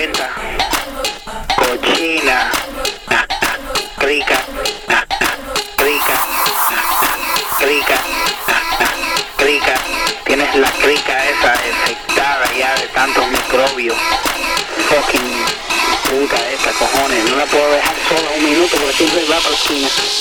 para. Cochina. Ah, ah, rica. Ah, ah, rica. Rica. Rica. Tienes la rica esa infectada ya de tantos microbios. Fucking puta esa, cojones. No la puedo dejar sola un minuto porque siempre va para la.